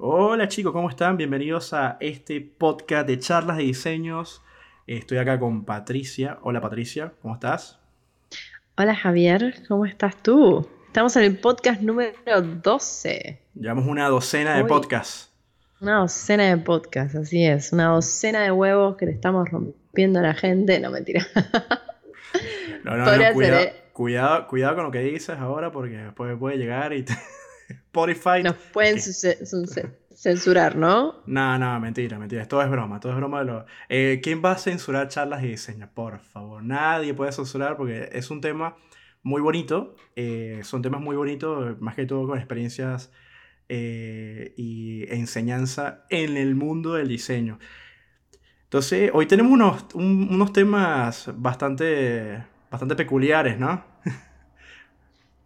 Hola chicos, ¿cómo están? Bienvenidos a este podcast de charlas de diseños. Estoy acá con Patricia. Hola Patricia, ¿cómo estás? Hola Javier, ¿cómo estás tú? Estamos en el podcast número 12. Llevamos una docena de podcasts. Una docena de podcasts, así es. Una docena de huevos que le estamos rompiendo a la gente. No, mentira. No, no, no, cuidado, ¿eh? cuidado, cuidado, con lo que dices ahora porque después puede llegar y Spotify. Nos pueden censurar, ¿no? No, no, mentira, mentira. Todo es broma, todo es broma de lo. Eh, ¿Quién va a censurar charlas y diseño? Por favor, nadie puede censurar porque es un tema muy bonito. Eh, son temas muy bonitos, más que todo con experiencias eh, y enseñanza en el mundo del diseño. Entonces, hoy tenemos unos, unos temas bastante, bastante peculiares, ¿no?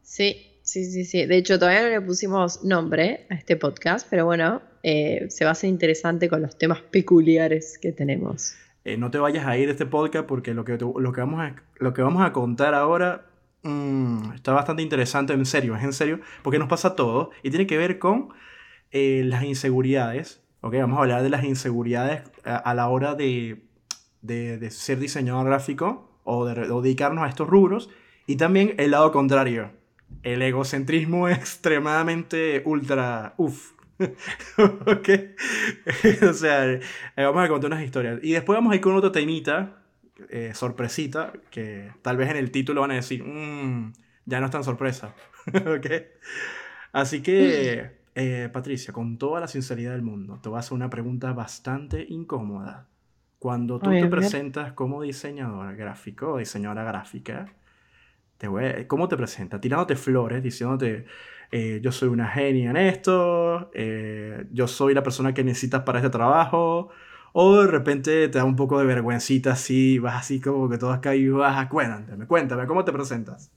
Sí, Sí, sí, sí. De hecho, todavía no le pusimos nombre a este podcast, pero bueno, eh, se va a hacer interesante con los temas peculiares que tenemos. Eh, no te vayas a ir de este podcast porque lo que, lo que, vamos, a, lo que vamos a contar ahora mm, está bastante interesante, en serio, es en serio, porque nos pasa todo y tiene que ver con eh, las inseguridades. Ok, vamos a hablar de las inseguridades a, la hora de, de, ser diseñador gráfico o de, de dedicarnos a estos rubros y también el lado contrario el egocentrismo extremadamente ultra uff. ok. o sea, eh, vamos a contar unas historias. Y después vamos a ir con otra temita, eh, sorpresita, que tal vez en el título van a decir, mmm, ya no es tan sorpresa. ok. Así que, eh, Patricia, con toda la sinceridad del mundo, te voy a hacer una pregunta bastante incómoda. Cuando tú te presentas como diseñadora gráfico o diseñadora gráfica, ¿Cómo te presenta? Tirándote flores, diciéndote, eh, yo soy una genia en esto, eh, yo soy la persona que necesitas para este trabajo, o de repente te da un poco de vergüencita así, vas así como que todo acá y vas, cuéntame, cuéntame, ¿cómo te presentas?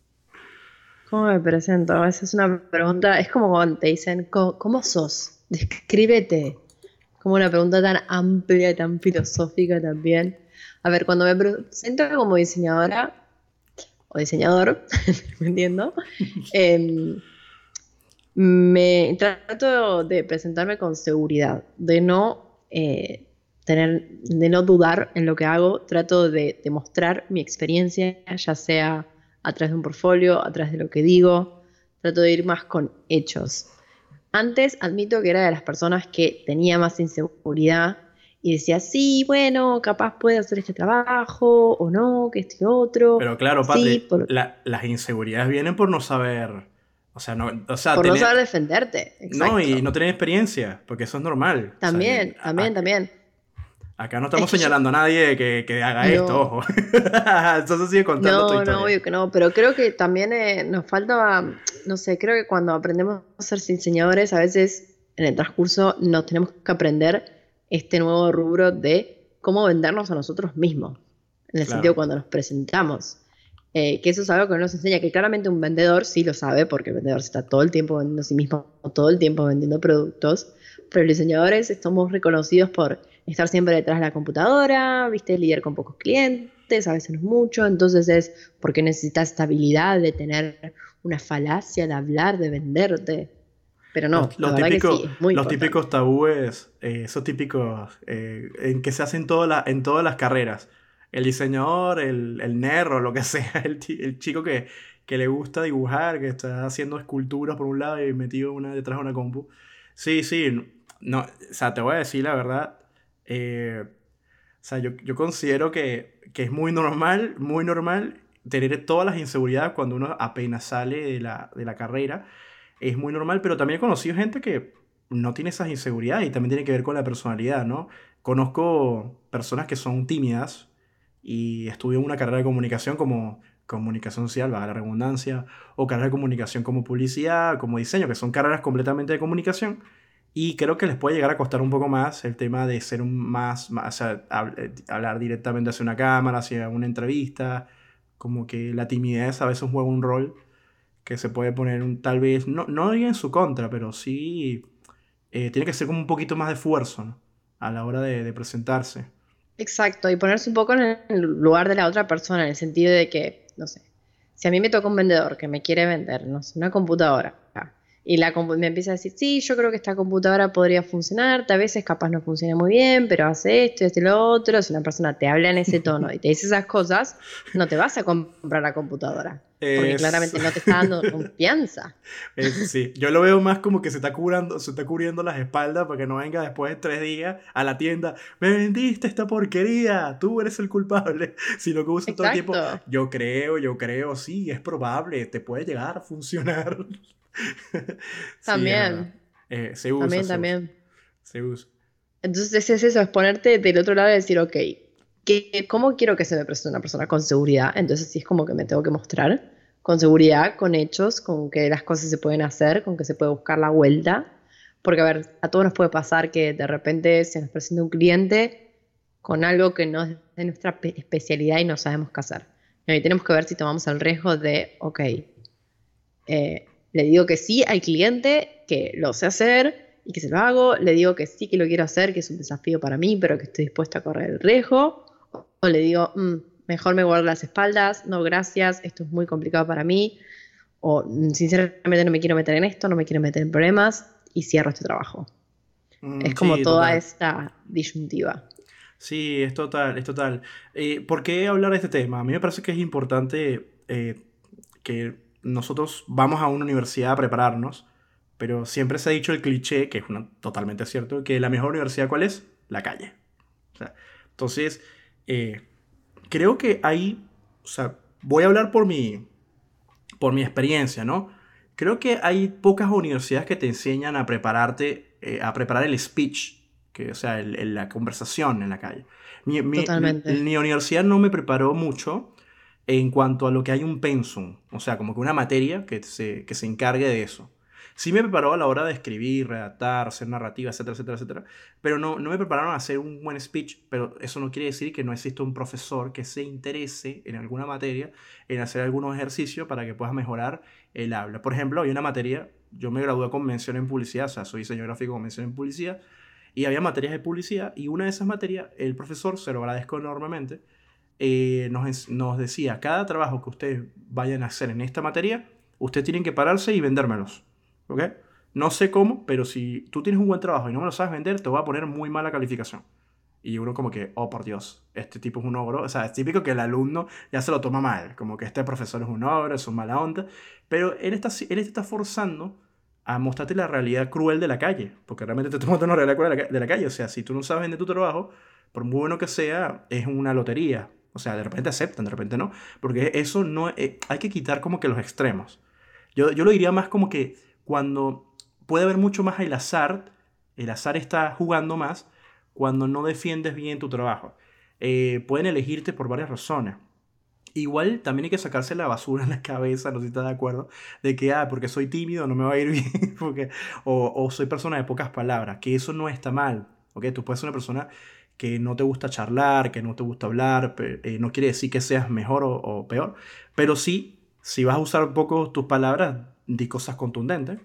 ¿Cómo me presento? Esa es una pregunta, es como cuando te dicen, ¿cómo, sos? Descríbete. Como una pregunta tan amplia y tan filosófica también. A ver, cuando me presento como diseñadora, diseñador, dependiendo, em, me trato de presentarme con seguridad, de no eh, tener, de no dudar en lo que hago, trato de demostrar mi experiencia, ya sea a través de un portfolio, a través de lo que digo, trato de ir más con hechos. Antes admito que era de las personas que tenía más inseguridad y decía, sí, bueno, capaz puede hacer este trabajo o no, que este otro. Pero claro, Patri, las inseguridades vienen por no saber. O sea, no, o sea, por no saber defenderte. No, y no tener experiencia, porque eso es normal. También, también, también. Acá no estamos señalando a nadie que, que haga esto, ojo. Entonces sigue contando no, No, obvio que no, pero creo que también eh, nos falta, no sé, creo que cuando aprendemos a ser diseñadores, a veces en el transcurso nos tenemos que aprender este nuevo rubro de cómo vendernos a nosotros mismos, en el sentido cuando nos presentamos. Eh, que eso es algo que no nos enseña, que claramente un vendedor sí lo sabe, porque el vendedor está todo el tiempo vendiendo a sí mismo, todo el tiempo vendiendo productos, pero los diseñadores estamos reconocidos por estar siempre detrás de la computadora, viste, lidiar con pocos clientes, a veces no mucho, entonces es porque necesitas estabilidad de tener una falacia, de hablar, de venderte. Pero no, los, típicos, los típicos tabúes, eh, esos típicos eh, en que se hacen toda en todas las carreras. El diseñador, el, el nerro, lo que sea, el, el chico que, que, le gusta dibujar, que está haciendo esculturas por un lado y metido una detrás de una compu. Sí, sí, no, o sea, te voy a decir la verdad. Eh, o sea, yo, yo considero que, que, es muy normal, muy normal tener todas las inseguridades cuando uno apenas sale de la, de la carrera es muy normal, pero también he conocido gente que no tiene esas inseguridades y también tiene que ver con la personalidad, ¿no? Conozco personas que son tímidas y estudian una carrera de comunicación como comunicación social, va a la redundancia, o carrera de comunicación como publicidad, como diseño, que son carreras completamente de comunicación. Y creo que les puede llegar a costar un poco más el tema de ser un más, más o eh, hablar directamente hacia una cámara, hacia una entrevista, como que la timidez a veces juega un rol que se puede poner un, tal vez, no, no en su contra, pero sí eh, tiene que ser como un poquito más de esfuerzo a la hora de, presentarse. Exacto, y ponerse un poco en el lugar de la otra persona, en el sentido de que, no sé, si a mí me toca un vendedor que me quiere vender, no sé, una computadora, Y la me empieza a decir, sí, yo creo que esta computadora podría funcionar, a veces capaz no funciona muy bien, pero hace esto y hace lo otro. Si una persona te habla en ese tono y te dice esas cosas, no te vas a comprar la computadora. Porque claramente no te está dando confianza. sí, yo lo veo más como que se está, curando, se está cubriendo las espaldas para que no venga después de tres días a la tienda. Me vendiste esta porquería, tú eres el culpable. Si lo que usa todo el tiempo, yo creo, yo creo, sí, es probable, te puede llegar a funcionar. también. Eh, se usa. También, también. Se usa. Entonces es eso, es ponerte del otro lado y decir, ok, ¿cómo quiero que se me presente una persona con seguridad? Entonces sí es como que me tengo que mostrar con seguridad, con hechos, con que las cosas se pueden hacer, con que se puede buscar la vuelta. Porque, a ver, a todos nos puede pasar que de repente se nos presenta un cliente con algo que no es de nuestra especialidad y no sabemos qué hacer. Y tenemos que ver si tomamos el riesgo de, ok, eh, le digo que sí al cliente, que lo sé hacer y que se lo hago. Le digo que sí que lo quiero hacer, que es un desafío para mí, pero que estoy dispuesta a correr el riesgo. O le digo, mm, mejor me guardo las espaldas, no gracias, esto es muy complicado para mí. O mm, sinceramente no me quiero meter en esto, no me quiero meter en problemas y cierro este trabajo. Mm, es como toda esta disyuntiva. Sí, es total, es total. Eh, ¿Por qué hablar de este tema? A mí me parece que es importante eh, que nosotros vamos a una universidad a prepararnos, pero siempre se ha dicho el cliché, que es totalmente cierto, que la mejor universidad cuál es? La calle. entonces, eh, creo que hay, o sea, voy a hablar por mi, por mi experiencia, ¿no? Creo que hay pocas universidades que te enseñan a prepararte, eh, a preparar el speech, que, o sea, la conversación en la calle. Mi, Totalmente. mi, universidad no me preparó mucho en cuanto a lo que hay un pensum, o sea, como que una materia que se, que se encargue de eso. Sí me preparó a la hora de escribir, redactar, hacer narrativa, etcétera, etcétera, etcétera, pero no, no me prepararon a hacer un buen speech, pero eso no quiere decir que no exista un profesor que se interese en alguna materia, en hacer algunos ejercicios para que puedas mejorar el habla. Por ejemplo, hay una materia, yo me gradué con mención en publicidad, o sea, soy diseñador gráfico con mención en publicidad, y había materias de publicidad, y una de esas materias, el profesor, se lo agradezco enormemente, eh, nos, nos, decía, cada trabajo que ustedes vayan a hacer en esta materia, ustedes tienen que pararse y vendérmelos. ¿Ok? No sé cómo, pero si tú tienes un buen trabajo y no me lo sabes vender, te voy a poner muy mala calificación. Y uno como que, oh por Dios, este tipo es un ogro. O sea, es típico que el alumno ya se lo toma mal, como que este profesor es un ogro, es un mala onda. Pero él está, él está forzando a mostrarte la realidad cruel de la calle, porque realmente te está mostrando una realidad cruel de la calle. O sea, si tú no sabes vender tu trabajo, por muy bueno que sea, es una lotería. O sea, de repente aceptan, de repente no. Porque eso no... Eh, hay que quitar como que los extremos. Yo, yo lo diría más como que cuando puede haber mucho más el azar, el azar está jugando más cuando no defiendes bien tu trabajo. Eh, pueden elegirte por varias razones. Igual también hay que sacarse la basura en la cabeza, no sé si estás de acuerdo, de que, ah, porque soy tímido no me va a ir bien, porque, o, o soy persona de pocas palabras, que eso no está mal, ¿ok? Tú puedes ser una persona que no te gusta charlar, que no te gusta hablar, eh, no quiere decir que seas mejor o, peor, pero sí, si vas a usar un poco tus palabras, di cosas contundentes.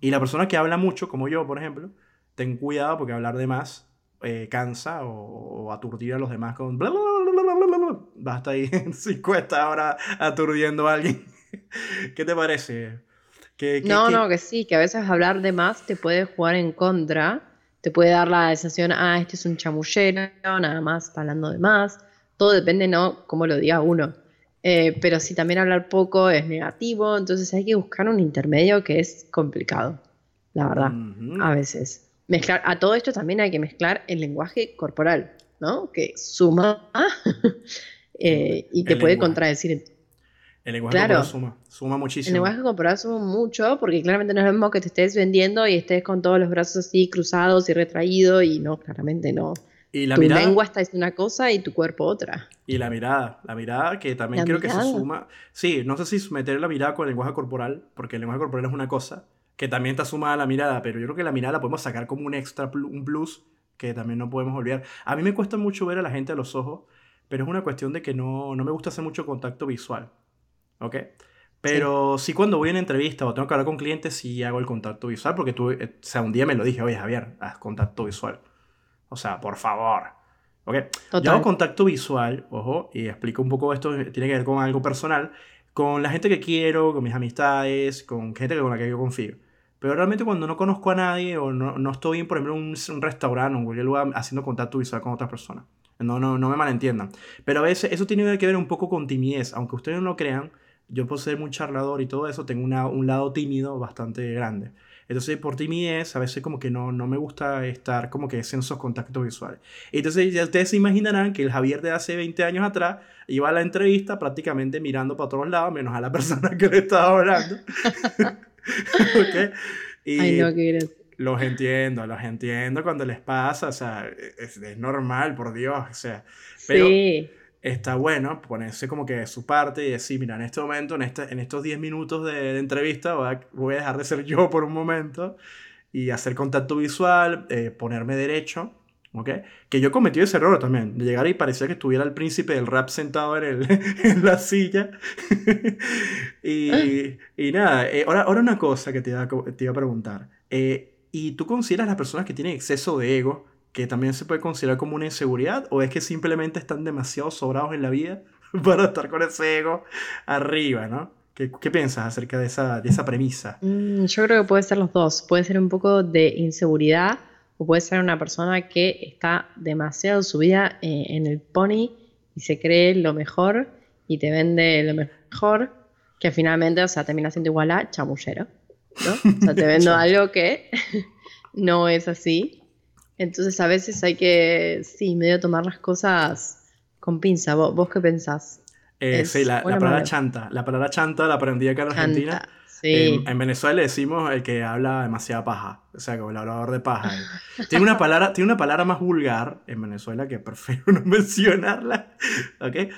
Y la persona que habla mucho, como yo, por ejemplo, ten cuidado porque hablar de más eh, cansa o, aturdir a los demás con bla, bla, bla, Basta ahí 50 horas aturdiendo a alguien. ¿Qué te parece? no, no, que sí, que a veces hablar de más te puede jugar en contra te puede dar la sensación, ah, este es un chamullero, nada más, hablando de más. Todo depende, ¿no? Cómo lo diga uno. Eh, pero si también hablar poco es negativo, entonces hay que buscar un intermedio que es complicado, la verdad, a veces. Mezclar, a todo esto también hay que mezclar el lenguaje corporal, ¿no? Que suma eh, y te puede contradecir el lenguaje corporal suma, suma muchísimo. El lenguaje corporal suma mucho porque claramente no es lo mismo que te estés vendiendo y estés con todos los brazos así cruzados y retraídos y no, claramente no. Y la tu lengua está diciendo una cosa y tu cuerpo otra. Y la mirada, la mirada que también creo que se suma. Sí, no sé si meter la mirada con el lenguaje corporal, porque el lenguaje corporal es una cosa que también está sumada a la mirada, pero yo creo que la mirada la podemos sacar como un extra, un plus que también no podemos olvidar. A mí me cuesta mucho ver a la gente a los ojos, pero es una cuestión de que no, no me gusta hacer mucho contacto visual. ¿Ok? Pero sí. cuando voy a una entrevista o tengo que hablar con clientes, sí hago el contacto visual, porque tú, eh, o sea, un día me lo dije, oye Javier, haz contacto visual. O sea, por favor. ¿Ok? Yo hago contacto visual, ojo, y explico un poco esto, tiene que ver con algo personal, con la gente que quiero, con mis amistades, con gente con la que yo confío. Pero realmente cuando no conozco a nadie o no, no estoy, por ejemplo, en un, un restaurante o en cualquier lugar haciendo contacto visual con otras personas. No, no, no me malentiendan. Pero a veces eso tiene que ver un poco con timidez. Aunque ustedes no lo crean, yo por ser muy charlador y todo eso, tengo una, un lado tímido bastante grande. Entonces, por timidez, a veces como que no, no me gusta estar como que en esos contactos visuales. Entonces, ya ustedes se imaginarán que el Javier de hace 20 años atrás iba a la entrevista prácticamente mirando para todos lados, menos a la persona que le estaba hablando. ¿Okay? Y Ay, no, qué los entiendo, los entiendo cuando les pasa, o sea, es, es normal, por Dios, o sea, pero Sí. Está bueno ponerse como que de su parte y decir, mira, en este momento, en, este, en estos 10 minutos de, entrevista, voy a, voy dejar de ser yo por un momento y hacer contacto visual, eh, ponerme derecho, ¿ok? Que yo cometí ese error también, de llegar y parecía que estuviera el príncipe del rap sentado en, el, en la silla. y, y nada, eh, ahora, ahora una cosa que te iba te iba a preguntar. Eh, ¿y tú consideras las personas que tienen exceso de ego que también se puede considerar como una inseguridad o es que simplemente están demasiado sobrados en la vida para estar con ese ego arriba, ¿no? ¿Qué, qué piensas acerca de esa, de esa premisa? Mm, yo creo que puede ser los dos. Puede ser un poco de inseguridad o puede ser una persona que está demasiado subida eh, en el pony y se cree lo mejor y te vende lo mejor, que finalmente, o sea, termina siendo igual a chamullero, ¿no? O sea, te vendo algo que no es así. Entonces a veces hay que, sí, medio tomar las cosas con pinza. ¿Vos, vos qué pensás? Eh, sí, la, palabra chanta. La palabra chanta la aprendí acá en Argentina. Chanta. Sí. En, en Venezuela le decimos el que habla demasiada paja, o sea, como el hablador de paja. Tiene una palabra, tiene una palabra más vulgar en Venezuela que prefiero no mencionarla, ¿ok?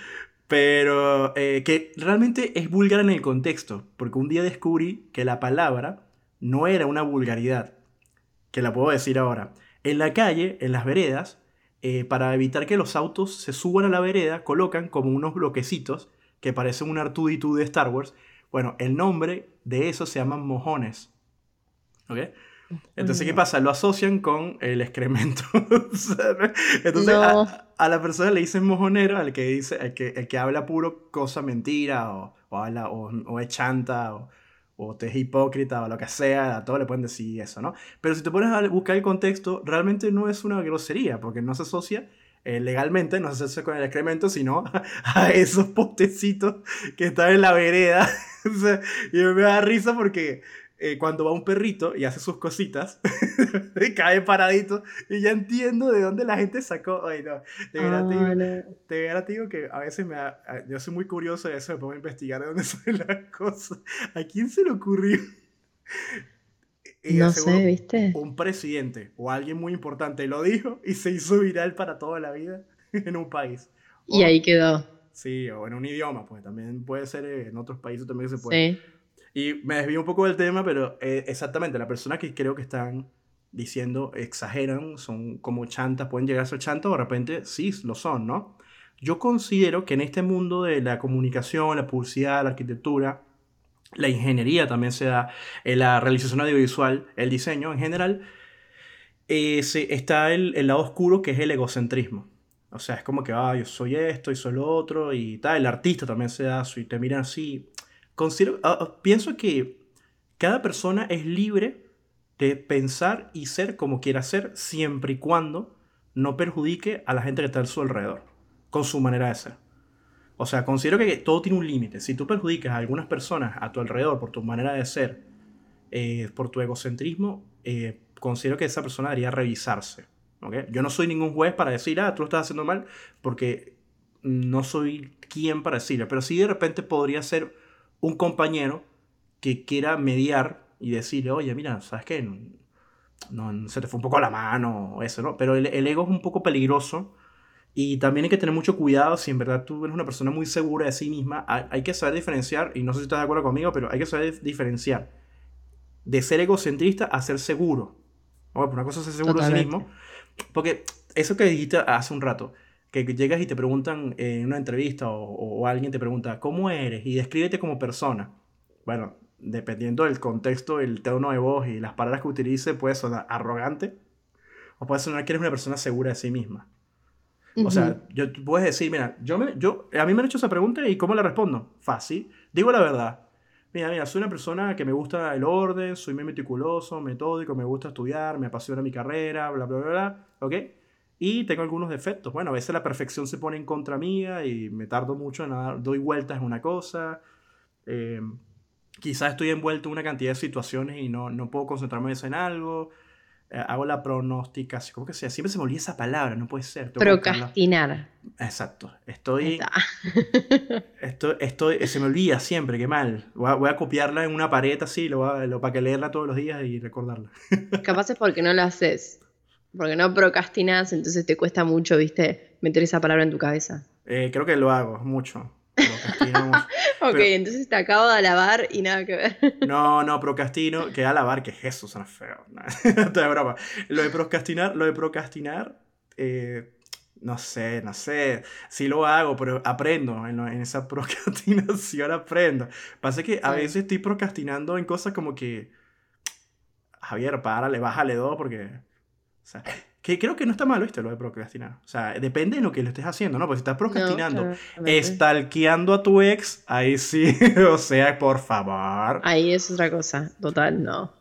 Pero eh, que realmente es vulgar en el contexto, porque un día descubrí que la palabra no era una vulgaridad, que la puedo decir ahora. En la calle, en las veredas, eh, para evitar que los autos se suban a la vereda, colocan como unos bloquecitos que parecen un R2D2 de Star Wars. Bueno, el nombre de eso se llaman mojones. ¿Ok? Entonces, ¿qué pasa? Lo asocian con el excremento. Entonces, No. a, a la persona le dicen mojonero al que dice, el que, el que habla puro cosa mentira, o, o, habla, o, o es chanta, o, o te es hipócrita, o lo que sea, a todos le pueden decir eso, ¿no? Pero si te pones a buscar el contexto, realmente no es una grosería, porque no se asocia eh, legalmente, no se asocia con el excremento, sino a esos postecitos que están en la vereda. Y me da risa porque eh, cuando va un perrito y hace sus cositas, y cae paradito, y ya entiendo de dónde la gente sacó. Ay, no, de verdad te digo- Ah, no. de verdad te digo que a veces me da- a- yo soy muy curioso de eso, me pongo a investigar de dónde salen las cosas. ¿A quién se le ocurrió? Y No sé, ¿viste? Un presidente o alguien muy importante lo dijo y se hizo viral para toda la vida en un país. Y ahí quedó. Sí, o en un idioma, pues también puede ser eh, en otros países también se puede. Sí. Y me desvío un poco del tema, pero eh, exactamente, la persona que creo que están diciendo exageran, son como chantas, pueden llegar a ser chantas o de repente sí lo son, ¿no? Yo considero que en este mundo de la comunicación, la publicidad, la arquitectura, la ingeniería también se da, eh, la realización audiovisual, el diseño en general, eh, se- está el, el lado oscuro que es el egocentrismo. O sea, es como que, ah, yo soy esto y soy lo otro y tal. El artista también se da y te miran así. Considero, ah, ah, pienso que cada persona es libre de pensar y ser como quiera ser siempre y cuando no perjudique a la gente que está a su alrededor con su manera de ser. O sea, considero que todo tiene un límite. Si tú perjudicas a algunas personas a tu alrededor por tu manera de ser, eh, por tu egocentrismo, eh, considero que esa persona debería revisarse. ¿ok? Yo no soy ningún juez para decir, ah, tú lo estás haciendo mal, porque no soy quien para decirlo. Pero sí de repente podría ser un compañero que quiera mediar y decirle, oye, mira, ¿sabes qué? No, no, se te fue un poco la mano o eso, ¿no? Pero el, el ego es un poco peligroso y también hay que tener mucho cuidado si en verdad tú eres una persona muy segura de sí misma. Hay, hay que saber diferenciar, y no sé si estás de acuerdo conmigo, pero hay que saber diferenciar de ser egocentrista a ser seguro. Bueno, una cosa es ser seguro de sí mismo. Porque eso que dijiste hace un rato, que llegas y te preguntan en una entrevista o, o alguien te pregunta, ¿cómo eres? Y descríbete como persona. Bueno, dependiendo del contexto, el tono de voz y las palabras que utilice, puede sonar arrogante o puede sonar que eres una persona segura de sí misma. O sea, yo, puedes decir, mira, yo me, yo, a mí me han hecho esa pregunta y ¿cómo la respondo? Fácil. Digo la verdad. Mira, mira, soy una persona que me gusta el orden, soy muy meticuloso, metódico, me gusta estudiar, me apasiona mi carrera, bla, bla, bla, bla, ¿ok? Y tengo algunos defectos. Bueno, a veces la perfección se pone en contra mía y me tardo mucho en dar, doy vueltas en una cosa. Eh, quizás estoy envuelto en una cantidad de situaciones y no, no puedo concentrarme en algo. Eh, hago la pronosticación, ¿cómo que sea? Siempre se me olvida esa palabra, no puede ser. Procrastinar. Exacto. Estoy, estoy, estoy, se me olvida siempre, qué mal. Voy a, copiarla en una pared así, lo, lo, para que leerla todos los días y recordarla. Capaz es porque no la haces. Porque no procrastinas, entonces te cuesta mucho, viste, meter esa palabra en tu cabeza. Eh, creo que lo hago, mucho. ok, entonces te acabo de alabar y nada que ver. no, no, procrastino, que alabar, que es eso, suena feo. Esto broma. Lo de procrastinar, lo de procrastinar, eh, no sé, no sé, sí lo hago, pero aprendo en, esa procrastinación, aprendo. Pasa que a veces estoy procrastinando en cosas como que, Javier, párale, bájale dos porque... O sea, que creo que no está mal, ¿viste? Lo de procrastinar. O sea, depende de lo que lo estés haciendo, ¿no? Porque si estás procrastinando, estalqueando a tu ex, ahí sí, o sea, por favor. Ahí es otra cosa, total, no.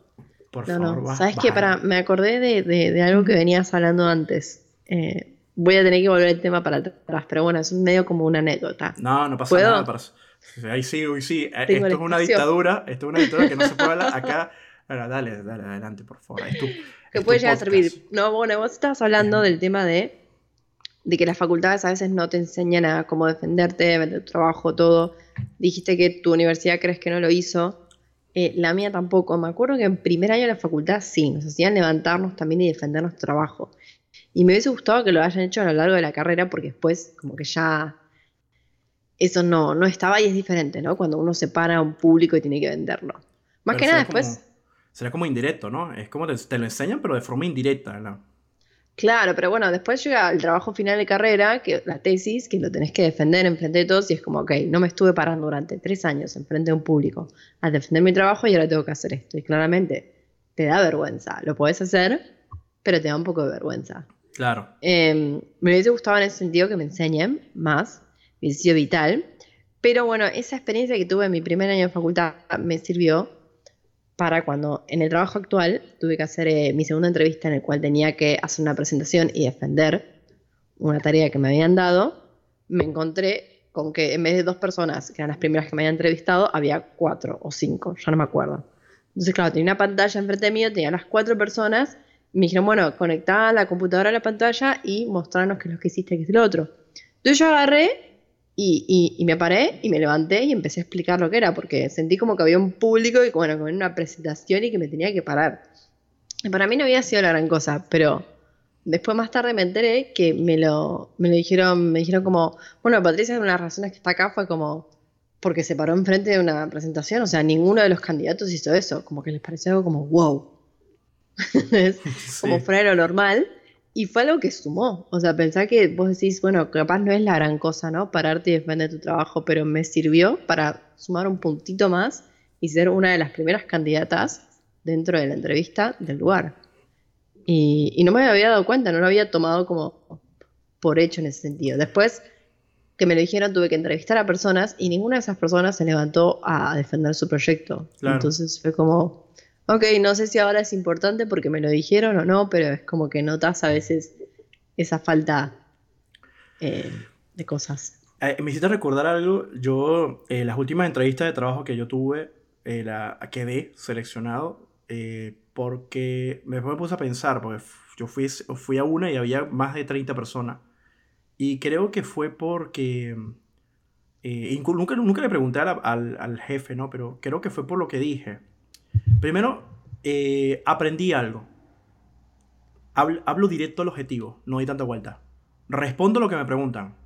Por favor, no. ¿Sabes qué? Para, me acordé de, de, algo que venías hablando antes. Eh, voy a tener que volver el tema para atrás, pero bueno, es medio como una anécdota. No, no pasa nada. Ahí sí, uy, sí. Eh, esto es una dictadura, esto es una dictadura que no se puede hablar acá. Ahora, dale, dale, adelante, por favor. Es que puede llegar a servir. No, bueno, vos estabas hablando del tema de, de que las facultades a veces no te enseñan a cómo defenderte, vender tu trabajo, todo. Dijiste que tu universidad crees que no lo hizo. Eh, la mía tampoco. Me acuerdo que en primer año de la facultad sí, nos hacían levantarnos también y defender nuestro trabajo. Y me hubiese gustado que lo hayan hecho a lo largo de la carrera porque después como que ya eso no, no estaba y es diferente, ¿no? Cuando uno se para a un público y tiene que venderlo. Más que nada después será como indirecto, ¿no? Es como te, lo enseñan, pero de forma indirecta, ¿no? Claro, pero bueno, después llega el trabajo final de carrera, que la tesis, que lo tenés que defender en frente de todos, y es como, ok, no me estuve parando durante tres años en frente de un público a defender mi trabajo y ahora tengo que hacer esto. Y claramente te da vergüenza. Lo puedes hacer, pero te da un poco de vergüenza. Claro. Em, me hubiese gustado en ese sentido que me enseñen más, me sido vital. Pero bueno, esa experiencia que tuve en mi primer año de facultad me sirvió para cuando en el trabajo actual tuve que hacer eh, mi segunda entrevista en el cual tenía que hacer una presentación y defender una tarea que me habían dado, me encontré con que en vez de dos personas, que eran las primeras que me habían entrevistado, había cuatro o cinco, ya no me acuerdo. Entonces, claro, tenía una pantalla enfrente mío, tenía las cuatro personas, me dijeron, bueno, conectá la computadora a la pantalla y mostrarnos qué es lo que hiciste, qué es lo otro. Entonces yo agarré y, me paré y me levanté y empecé a explicar lo que era, porque sentí como que había un público y bueno, como en una presentación y que me tenía que parar. Y para mí no había sido la gran cosa, pero después más tarde me enteré que me lo, me lo dijeron, me dijeron como, bueno, Patricia, una de las razones que está acá fue como porque se paró enfrente de una presentación, o sea, ninguno de los candidatos hizo eso, como que les pareció algo como wow. Como fuera lo normal. Y fue algo que sumó. O sea, pensar que vos decís, bueno, capaz no es la gran cosa, ¿no? Pararte y defender tu trabajo, pero me sirvió para sumar un puntito más y ser una de las primeras candidatas dentro de la entrevista del lugar. Y, no me había dado cuenta, no lo había tomado como por hecho en ese sentido. Después que me lo dijeron, tuve que entrevistar a personas y ninguna de esas personas se levantó a defender su proyecto. Entonces fue como, Ok, no sé si ahora es importante porque me lo dijeron o no, pero es como que notas a veces esa falta eh, de cosas. Eh, me hiciste recordar algo. Yo, eh, las últimas entrevistas de trabajo que yo tuve, la, quedé seleccionado porque me, puse a pensar, porque yo fui, fui a una y había más de 30 personas. Y creo que fue porque... nunca, nunca le pregunté al, al jefe, ¿no? Pero creo que fue por lo que dije Primero, eh, aprendí algo. Hablo, directo al objetivo, no hay tanta vuelta. Respondo lo que me preguntan.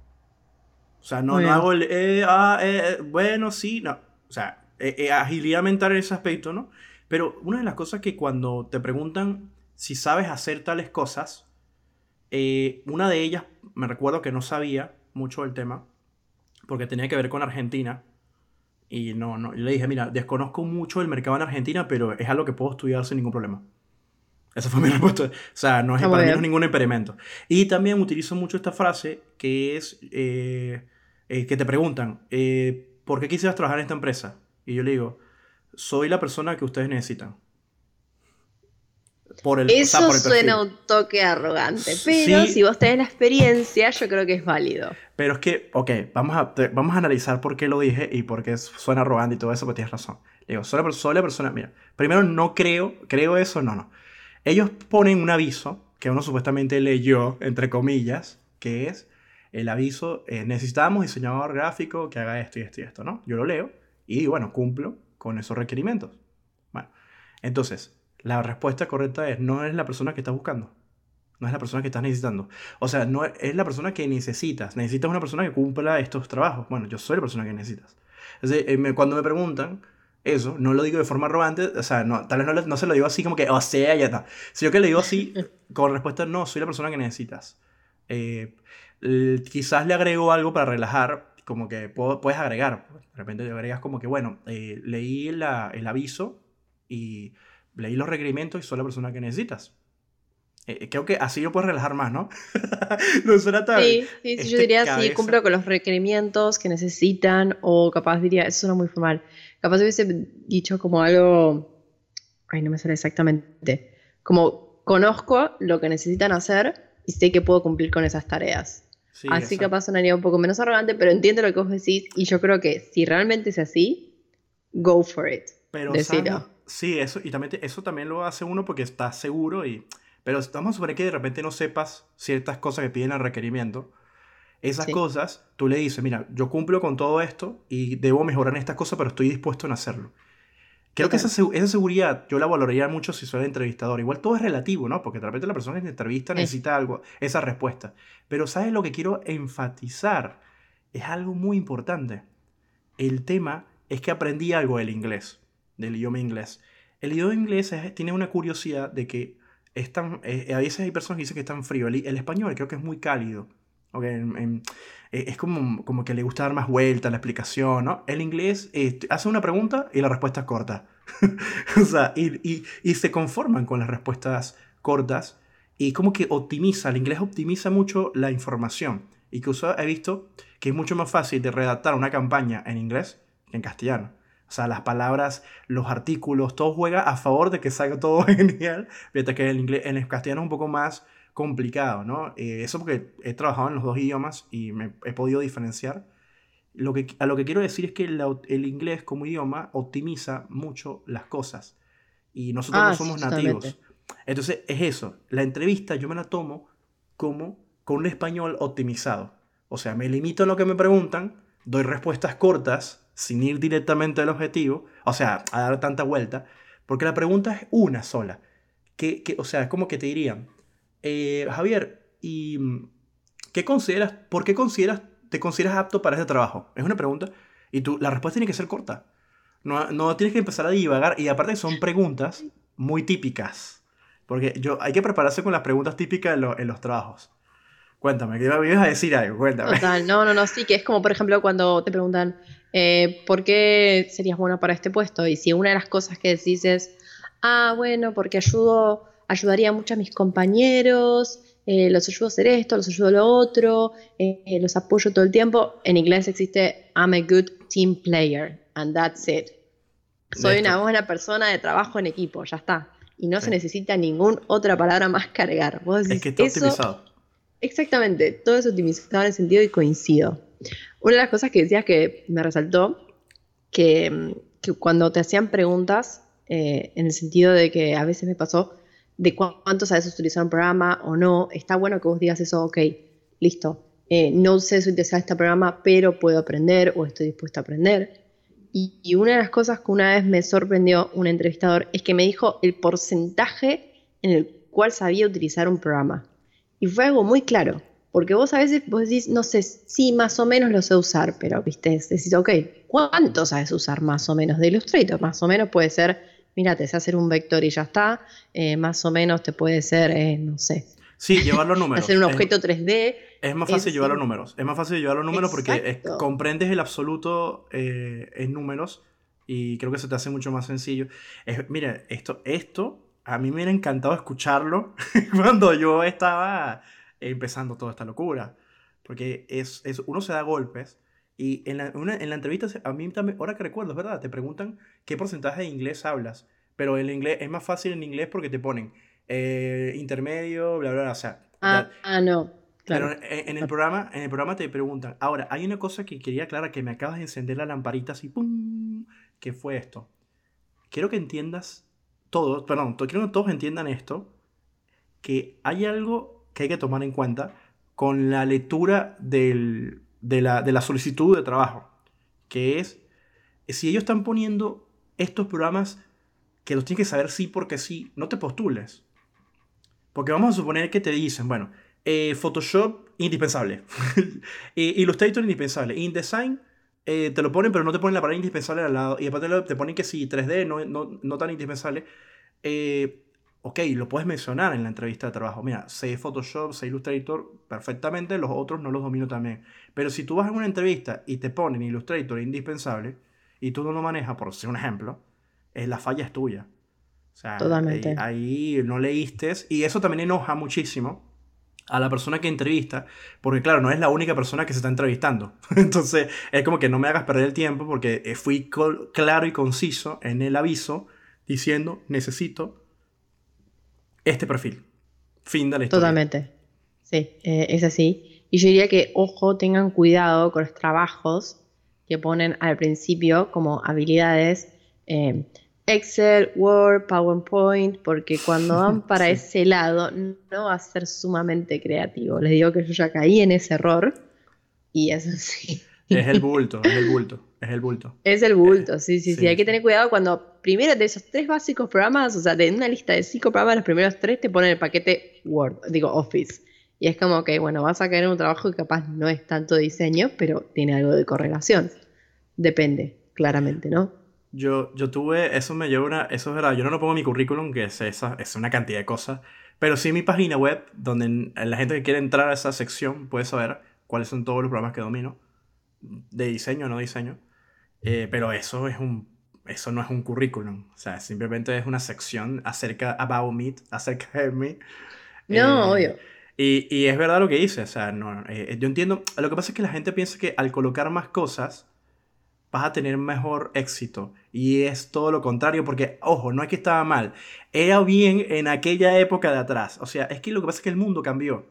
O sea, no, hago el, eh, ah, eh, bueno, sí, no. O sea, agilidad mental en ese aspecto, ¿no? Pero una de las cosas que cuando te preguntan si sabes hacer tales cosas, una de ellas, me recuerdo que no sabía mucho del tema, porque tenía que ver con Argentina, y no, no, le dije, mira, desconozco mucho el mercado en Argentina, pero es algo que puedo estudiar sin ningún problema. Esa fue mi respuesta. O sea, no es, para mí no es ningún impedimento. Y también utilizo mucho esta frase que es eh, eh, que te preguntan, eh, ¿por qué quisieras trabajar en esta empresa? Y yo le digo, soy la persona que ustedes necesitan. Por el, Eso suena un toque arrogante, pero si vos tenés la experiencia, yo creo que es válido. Pero es que, ok, vamos a, vamos a analizar por qué lo dije y por qué suena arrogante y todo eso, porque tienes razón. digo, soy la, soy la persona, mira, primero no creo, creo eso, no, no. Ellos ponen un aviso que uno supuestamente leyó, entre comillas, que es el aviso, eh, necesitamos diseñador gráfico que haga esto y esto y esto, ¿no? Yo lo leo y, bueno, cumplo con esos requerimientos. Bueno, entonces, la respuesta correcta es, no es la persona que estás buscando. No es la persona que estás necesitando. O sea, no es la persona que necesitas. Necesitas una persona que cumpla estos trabajos. Bueno, yo soy la persona que necesitas. Entonces, eh, cuando me preguntan eso, no lo digo de forma arrogante, o sea, no, tal vez no, no se lo digo así como que, o sea, ya está. Sino que le digo así, con respuesta, no, soy la persona que necesitas. Eh, quizás le agrego algo para relajar, como que puedes agregar. De repente le agregas como que, bueno, eh, leí el aviso y leí los requerimientos y soy la persona que necesitas. Eh, creo que así yo puedo relajar más, ¿no? no suena tan. Sí, sí, yo diría sí, cumplo con los requerimientos que necesitan, o capaz diría, eso suena muy formal. Capaz hubiese dicho como algo. Ay, no me sale exactamente. Como conozco lo que necesitan hacer y sé que puedo cumplir con esas tareas. así capaz sonaría un poco menos arrogante, pero entiendo lo que vos decís y yo creo que si realmente es así, go for it. Pero, Sí, eso, y también eso también lo hace uno porque está seguro y... Pero vamos a suponer que de repente no sepas ciertas cosas que piden el requerimiento. Esas cosas, tú le dices, mira, yo cumplo con todo esto y debo mejorar en estas cosas, pero estoy dispuesto en hacerlo. Creo que esa, esa, seguridad yo la valoraría mucho si soy el entrevistador. Igual todo es relativo, ¿no? Porque de repente la persona que entrevista necesita algo, esa respuesta. Pero ¿sabes lo que quiero enfatizar? Es algo muy importante. El tema es que aprendí algo del inglés del idioma inglés. El idioma inglés tiene una curiosidad de que es tan, eh, a veces hay personas que dicen que es tan frío. El, español creo que es muy cálido. Eh, es como, como que le gusta dar más vuelta a la explicación, ¿no? El inglés este, hace una pregunta y la respuesta es corta. o sea, y, y, se conforman con las respuestas cortas y como que optimiza, el inglés optimiza mucho la información. Y que he visto que es mucho más fácil de redactar una campaña en inglés que en castellano. O sea, las palabras, los artículos, todo juega a favor de que salga todo genial, mientras que en el, inglés, en el castellano es un poco más complicado, ¿no? Eh, eso porque he trabajado en los dos idiomas y me he podido diferenciar. Lo que, a lo que quiero decir es que el inglés como idioma optimiza mucho las cosas y nosotros no ah, somos nativos. Entonces es eso, la entrevista yo me la tomo como con un español optimizado. O sea, me limito a lo que me preguntan, doy respuestas cortas sin ir directamente al objetivo, o sea, a dar tanta vuelta, porque la pregunta es una sola. Que, o sea, es como que te dirían, eh, Javier, ¿y qué consideras, por qué consideras, te consideras apto para este trabajo? Es una pregunta y tú, la respuesta tiene que ser corta. No, no tienes que empezar a divagar y aparte son preguntas muy típicas. Porque yo, hay que prepararse con las preguntas típicas en, en los trabajos. Cuéntame, que me ibas a decir algo, cuéntame. Total, no, no, no, sí, que es como, por ejemplo, cuando te preguntan, eh, ¿por qué serías bueno para este puesto? Y si una de las cosas que decís es, ah, bueno, porque ayudo, ayudaría mucho a mis compañeros, eh, los ayudo a hacer esto, los ayudo a lo otro, eh, los apoyo todo el tiempo. En inglés existe I'm a good team player, and that's it. Soy una buena persona de trabajo en equipo, ya está. Y no se necesita ninguna otra palabra más cargar. Vos decís, es que está optimizado Exactamente, todo es optimizado en el sentido y coincido. Una de las cosas que decías que me resaltó, que, cuando te hacían preguntas, eh, en el sentido de que a veces me pasó de cuánto sabes utilizar un programa o no, está bueno que vos digas eso, ok, listo, eh, no sé utilizar este programa, pero puedo aprender o estoy dispuesto a aprender. Y, una de las cosas que una vez me sorprendió un entrevistador es que me dijo el porcentaje en el cual sabía utilizar un programa. Y fue algo muy claro, porque vos a veces vos decís, no sé, sí, más o menos lo sé usar, pero viste, decís, ok, ¿cuánto sabes usar más o menos de Illustrator? Más o menos puede ser, mira, te sé hacer un vector y ya está, eh, más o menos te puede ser, eh, no sé. Sí, llevar los números. hacer un objeto 3D. Es más fácil llevar los números. Es más fácil llevar los números porque comprendes el absoluto eh, en números y creo que se te hace mucho más sencillo. mira, esto, esto a mí me hubiera encantado escucharlo cuando yo estaba empezando toda esta locura. Porque es, es, uno se da golpes Y en la, una- en la entrevista, a mí también, ahora que recuerdo, es verdad, te preguntan qué porcentaje de inglés hablas. Pero el inglés es más fácil en inglés porque te ponen eh, intermedio, bla, bla, bla. O sea, Ah, ah, no. pero Claro. en, en el programa, en el programa te preguntan. Ahora, hay una cosa que quería aclarar, que me acabas de encender la lamparita así, ¡pum! ¿Qué fue esto? Quiero que entiendas todos, perdón, quiero que todos entiendan esto, que hay algo que hay que tomar en cuenta con la lectura del- de, la, de la solicitud de trabajo, que es, si ellos están poniendo estos programas que los tienes que saber sí porque sí, no te postules. Porque vamos a suponer que te dicen, bueno, eh, Photoshop indispensable, Eh, Illustrator indispensable, InDesign eh, te lo ponen pero no te ponen la palabra indispensable al lado y aparte lo- te ponen que sí, 3D no, no, no tan indispensable. Eh, ok, lo puedes mencionar en la entrevista de trabajo. Mira, sé Photoshop, sé Illustrator perfectamente, los otros no los domino también. Pero si tú vas a una entrevista y te ponen Illustrator indispensable y tú no lo manejas, por ser un ejemplo, eh, la falla es tuya. O sea, Totalmente. eh, ahí no leíste y eso también enoja muchísimo a la persona que entrevista, porque claro, no es la única persona que se está entrevistando. Entonces, es como que no me hagas perder el tiempo porque eh, fui claro y conciso en el aviso diciendo, necesito este perfil. Fin de la historia. Totalmente. Sí, eh, es así. Y yo diría que, ojo, tengan cuidado con los trabajos que ponen al principio como habilidades eh, Excel, Word, PowerPoint, porque cuando van para Sí. ese lado no va a ser sumamente creativo. Les digo que yo ya caí en ese error y eso sí. Es el bulto, es el bulto, es el bulto. Es el bulto, sí, sí, sí, sí, Hay que tener cuidado cuando primero de esos tres básicos programas, o sea, de una lista de cinco programas, los primeros tres te ponen el paquete Word, digo Office. Y es como que, bueno, vas a caer en un trabajo que capaz no es tanto diseño, pero tiene algo de correlación. Depende, claramente, ¿no? Yo, yo tuve, eso me lleva una, eso es verdad, yo no lo pongo en mi currículum, que es, esa, es una cantidad de cosas, pero sí en mi página web, donde la gente que quiere entrar a esa sección puede saber cuáles son todos los programas que domino, de diseño o no diseño, Eh, pero eso es un, eso no es un currículum, o sea, simplemente es una sección acerca, about me, acerca de mí. No, Eh, obvio. Y, y es verdad lo que dice, o sea, no, eh, yo entiendo, lo que pasa es que la gente piensa que al colocar más cosas vas a tener mejor éxito. Y es todo lo contrario, porque, ojo, no es que estaba mal, era bien en aquella época de atrás. O sea, es que lo que pasa es que el mundo cambió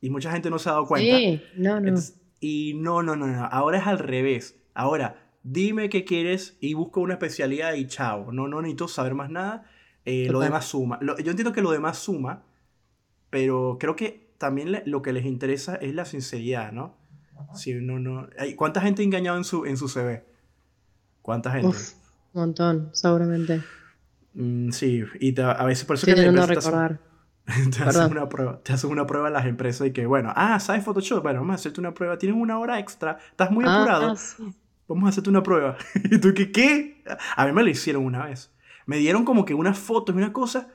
y mucha gente no se ha dado cuenta. Sí, no, no. Entonces, y no, no, no, no, ahora es al revés. Ahora, dime qué quieres y busco una especialidad y chao. No, no necesito saber más nada. Eh, lo demás suma. Lo- yo entiendo que lo demás suma, pero creo que también le- lo que les interesa es la sinceridad, ¿no? Si no, no. Ay, ¿Cuánta gente ha engañado en su, en su CV? ¿Cuánta gente? Uf, un montón, seguramente. Mm, sí, y te- a veces por eso que Estoy las intentando empresas te hacen- recordar. te hacen una prueba, te hacen una prueba en las empresas y que, bueno, ah, ¿sabes Photoshop? Bueno, vamos a hacerte una prueba, tienes una hora extra, estás muy Ah, apurado, ah, sí. vamos a hacerte una prueba. ¿Y tú qué? ¿Qué? A mí me lo hicieron una vez. Me dieron como que unas fotos y una cosa.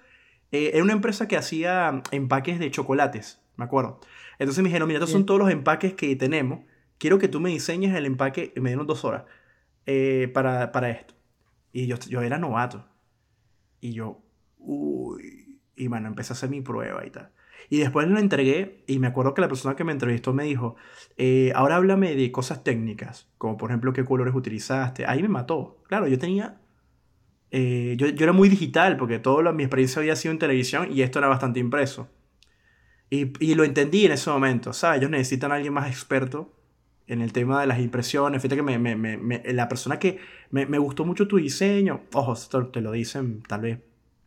Eh, era una empresa que hacía empaques de chocolates, me acuerdo. Entonces me dijeron, mira, estos son Bien. todos los empaques que tenemos. Quiero que tú me diseñes el empaque, y me dieron dos horas eh, para, para esto. Y yo, yo era novato. Y yo, uy. Y bueno, empecé a hacer mi prueba y tal. Y después lo entregué y me acuerdo que la persona que me entrevistó me dijo, eh, ahora háblame de cosas técnicas, como por ejemplo qué colores utilizaste. Ahí me mató. Claro, yo tenía... eh, yo, yo era muy digital porque toda mi experiencia había sido en televisión y esto era bastante impreso. Y, y lo entendí en ese momento, ¿sabes? Ellos necesitan a alguien más experto en el tema de las impresiones. Fíjate que me, me- me- la persona que me, gustó mucho tu diseño, ojo, esto te lo dicen, tal vez,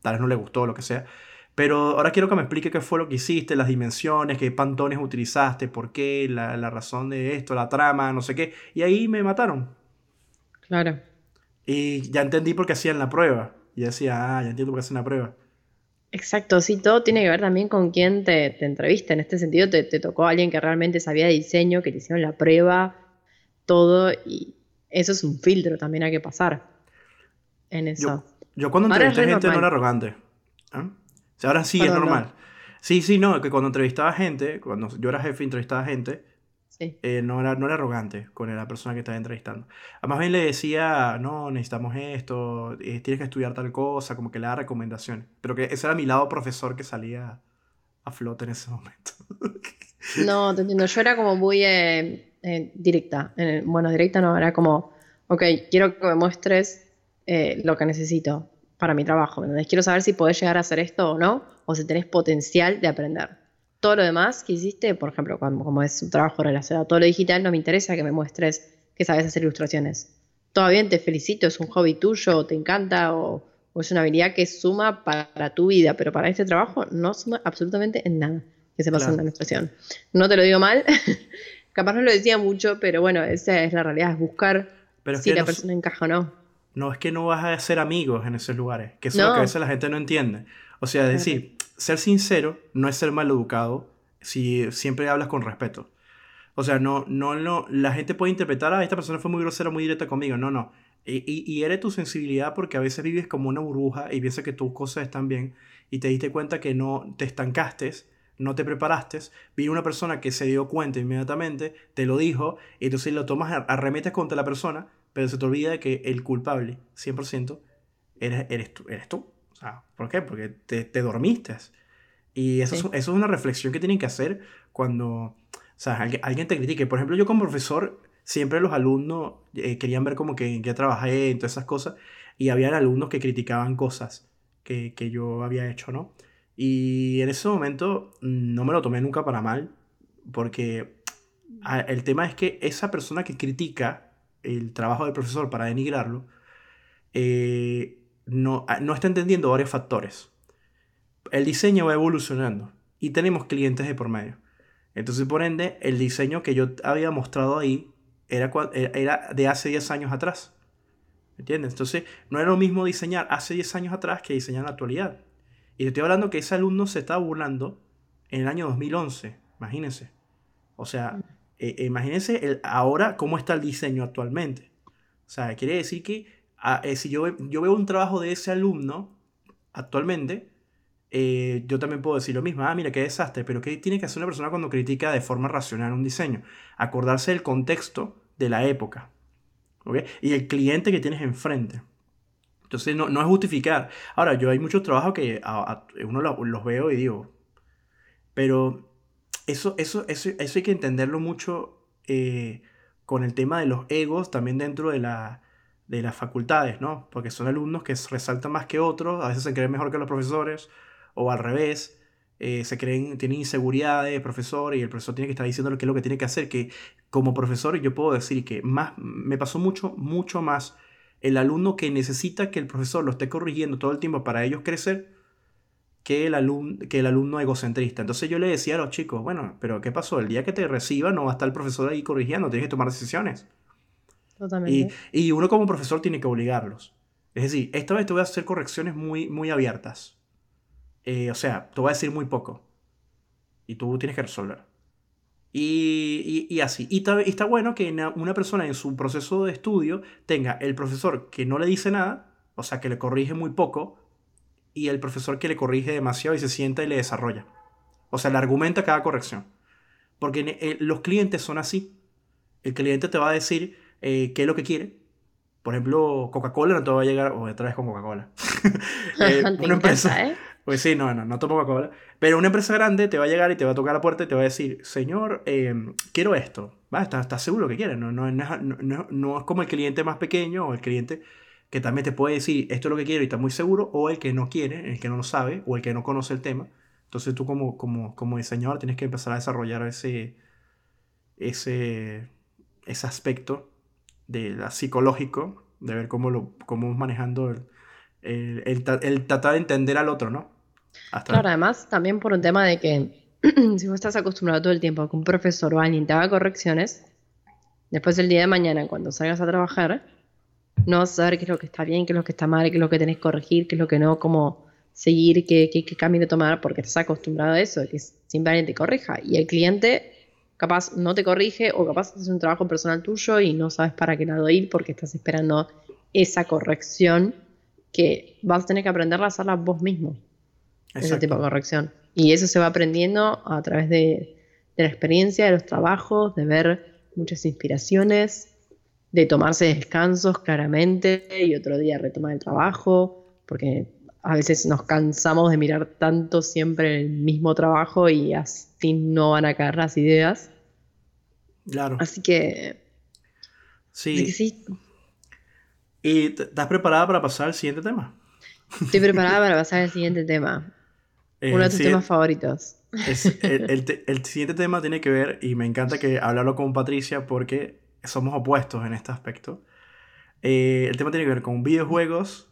tal vez no le gustó, lo que sea. Pero ahora quiero que me explique qué fue lo que hiciste, las dimensiones, qué pantones utilizaste, por qué, la, la razón de esto, la trama, no sé qué. Y ahí me mataron. Claro. Y ya entendí por qué hacían la prueba. Y decía, ah, ya entiendo por qué hacen la prueba. Exacto, sí, todo tiene que ver también con quién te, te entrevista. En este sentido, te, te tocó alguien que realmente sabía de diseño, que te hicieron la prueba, todo, y eso es un filtro también hay que pasar en eso. Yo cuando Ahora entrevisté re gente no era arrogante. ¿ah? O sea, ahora sí Perdón, es no. normal. Sí, sí, no, que cuando entrevistaba gente, cuando yo era jefe entrevistaba gente, Sí, eh, no, era, no era arrogante con la persona que estaba entrevistando. Más bien le decía, no, necesitamos esto, eh, tienes que estudiar tal cosa, como que le da recomendaciones. Pero que ese era mi lado profesor que salía a flote en ese momento. No, te entiendo. Yo era como muy. eh, eh, directa. bueno, directa no, era como, ok, quiero que me muestres eh, lo que necesito para mi trabajo. Entonces, quiero saber si podés llegar a hacer esto o no, o si tenés potencial de aprender. Todo lo demás que hiciste, por ejemplo, cuando, como es un trabajo relacionado a todo lo digital, no me interesa que me muestres que sabes hacer ilustraciones. Todo bien, te felicito, es un hobby tuyo, te encanta o, es una habilidad que suma para tu vida, pero para este trabajo no suma absolutamente en nada que se pasa en la ilustración. No te lo digo mal, capaz no lo decía mucho, pero bueno, esa es la realidad, es buscar si la persona encaja o no no es que no vas a ser amigos en esos lugares, que eso es lo que a veces la gente no entiende. O sea, decir, ser sincero no es ser mal educado si siempre hablas con respeto. O sea, no, no, no, la gente puede interpretar, ah, esta persona fue muy grosera, muy directa conmigo. No, no. Y, y, eres tu sensibilidad porque a veces vives como una burbuja y piensas que tus cosas están bien y te diste cuenta que no te estancaste, no te preparaste, vi una persona que se dio cuenta inmediatamente, te lo dijo, y entonces lo tomas, arremetes contra la persona, pero se te olvida de que el culpable, 100%, eres, eres, tú, eres tú. Sea, ¿por qué? Porque te, te dormiste. Y eso, es, eso, es, una reflexión que tienen que hacer cuando o sea, alguien, alguien, te critique. Por ejemplo, yo como profesor, siempre los alumnos eh, querían ver como que ya trabajé en todas esas cosas. Y había alumnos que criticaban cosas que, que yo había hecho, ¿no? Y en ese momento mm, no me lo tomé nunca para mal, porque el tema es que esa persona que critica el trabajo del profesor para denigrarlo, eh, no, ah, no está entendiendo varios factores. El diseño va evolucionando y tenemos clientes de por medio. Entonces, por ende, el diseño que yo había mostrado ahí era, eh, era de hace 10 años atrás. ¿Entiendes? Entonces, no era lo mismo diseñar hace 10 años atrás que diseñar en la actualidad. Y estoy hablando que ese alumno se estaba burlando en el año 2011. Imagínense. O sea, eh, eh, imagínense el, ahora cómo está el diseño actualmente. O sea, quiere decir que eh, si yo, yo veo un trabajo de ese alumno actualmente, yo también puedo decir lo mismo. Ah, mira, qué desastre. Pero ¿qué tiene que hacer una persona cuando critica de forma racional un diseño? Acordarse del contexto de la época. Y el cliente que tienes enfrente. Entonces, no, no es justificar. Ahora, yo hay muchos trabajos que uno los veo y digo, pero eso, eso, eso, eso hay que entenderlo mucho eh, con el tema de los egos también dentro de, la, de las facultades, ¿no? Porque son alumnos que resaltan más que otros, a veces se creen mejor que los profesores, o al revés, eh, se creen, tienen inseguridades, profesor, y el profesor tiene que estar diciendo qué es lo que tiene que hacer, que como profesor yo puedo decir que más, me pasó mucho, mucho más el alumno que necesita que el profesor lo esté corrigiendo todo el tiempo para ellos crecer, que el, alumno, que el alumno egocentrista. Entonces yo le decía a los chicos, bueno, pero ¿qué pasó? El día que te reciba no va a estar el profesor ahí corrigiendo, tienes que tomar decisiones. Totalmente. Y, uno como profesor tiene que obligarlos. Es decir, esta vez te voy a hacer correcciones muy, muy abiertas. Eh, o sea, te voy a decir muy poco. Y tú tienes que resolver. Y, y, así. Y está, está, bueno que una persona en su proceso de estudio tenga el profesor que no le dice nada, o sea, que le corrige muy poco, y el profesor que le corrige demasiado y se sienta y le desarrolla. O sea, le argumenta cada corrección. Porque eh, los clientes son así. El cliente te va a decir eh, qué es lo que quiere. Por ejemplo, Coca-Cola no te va a llegar, o otra vez con Coca-Cola. eh, una empresa, ¿eh? Pues sí, no, no, no tomo Coca-Cola. Pero una empresa grande te va a llegar y te va a tocar la puerta y te va a decir, señor, em, quiero esto. ¿Va? ¿Estás, seguro que quieres? No, no, no, no, es como el cliente más pequeño o el cliente que también te puede decir esto es lo que quiero y está muy seguro, o el que no quiere, el que no lo sabe, o el que no conoce el tema. Entonces tú como, como, como diseñador tienes que empezar a desarrollar ese, ese, ese aspecto de la psicológico, de ver cómo lo cómo manejando el, el, el, tratar de entender al otro, ¿no? Claro, además también por un tema de que si vos estás acostumbrado todo el tiempo a que un profesor o alguien te haga correcciones, después del día de mañana cuando salgas a trabajar, no vas a saber qué es lo que está bien, qué es lo que está mal, qué es lo que tenés que corregir, qué es lo que no, cómo seguir, qué, qué, qué camino tomar, porque estás acostumbrado a eso, que simplemente te corrija. Y el cliente capaz no te corrige o capaz haces un trabajo personal tuyo y no sabes para qué lado ir porque estás esperando esa corrección que vas a tener que aprender a hacerla vos mismo. Ese tipo de corrección. Y eso se va aprendiendo a través de, de la experiencia, de los trabajos, de ver muchas inspiraciones, de tomarse descansos claramente y otro día retomar el trabajo, porque a veces nos cansamos de mirar tanto siempre el mismo trabajo y así no van a caer las ideas. Claro. Así que. Sí. así que sí, ¿Y estás preparada para pasar al siguiente tema? estoy preparada para pasar al siguiente tema. Eh, Uno de tus temas favoritos. Es- el, el te- el siguiente tema tiene que ver, y me encanta que hablarlo con Patricia porque somos opuestos en este aspecto. Eh, el tema tiene que ver con videojuegos,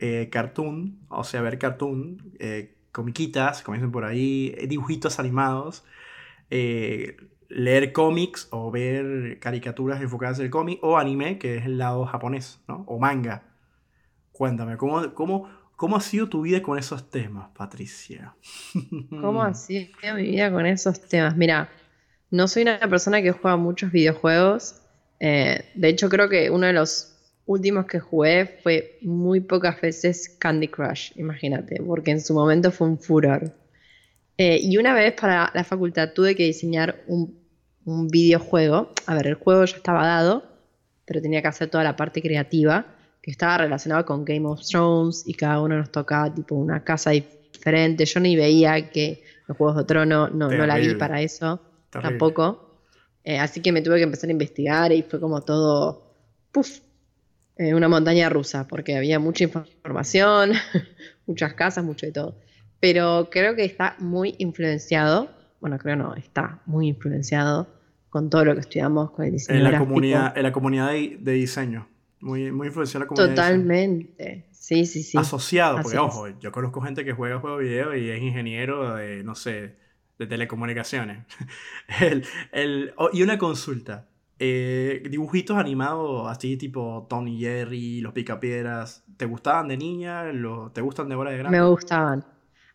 eh, cartoon, o sea, ver cartoon, eh, comiquitas, como dicen por ahí, dibujitos animados, eh, leer cómics o ver caricaturas enfocadas en el cómic, o anime, que es el lado japonés, ¿no? O manga. Cuéntame, ¿cómo, cómo, cómo ha sido tu vida con esos temas, Patricia? ¿Cómo ha sido mi vida con esos temas? Mira, no soy una persona que juega muchos videojuegos. eh, de hecho, creo que uno de los últimos que jugué fue muy pocas veces Candy Crush, imagínate, porque en su momento fue un furor. Eh, y una vez para la facultad tuve que diseñar un, un videojuego. A ver, el juego ya estaba dado, pero tenía que hacer toda la parte creativa, que estaba relacionada con Game of Thrones y cada uno nos tocaba tipo una casa diferente. Yo ni veía que los Juegos de Trono, no, no la vi para eso, Terrible. tampoco. Eh, así que me tuve que empezar a investigar y fue como todo, puff, eh, una montaña rusa, porque había mucha información, muchas casas, mucho de todo. Pero creo que está muy influenciado, bueno, creo no, está muy influenciado con todo lo que estudiamos con el diseño En la gráfico. comunidad, en la comunidad de, de diseño. Muy, muy influenciada la comunidad de. Totalmente. Sí, sí, sí. Asociado, porque Así es. ojo, yo conozco gente que juega juegos de video y es ingeniero de, no sé, de telecomunicaciones. El- el- oh, y una consulta. Eh, dibujitos animados así tipo Tony Jerry, los Picapiedras, ¿te gustaban de niña? ¿Lo- ¿Te gustan de ahora de grande? Me gustaban.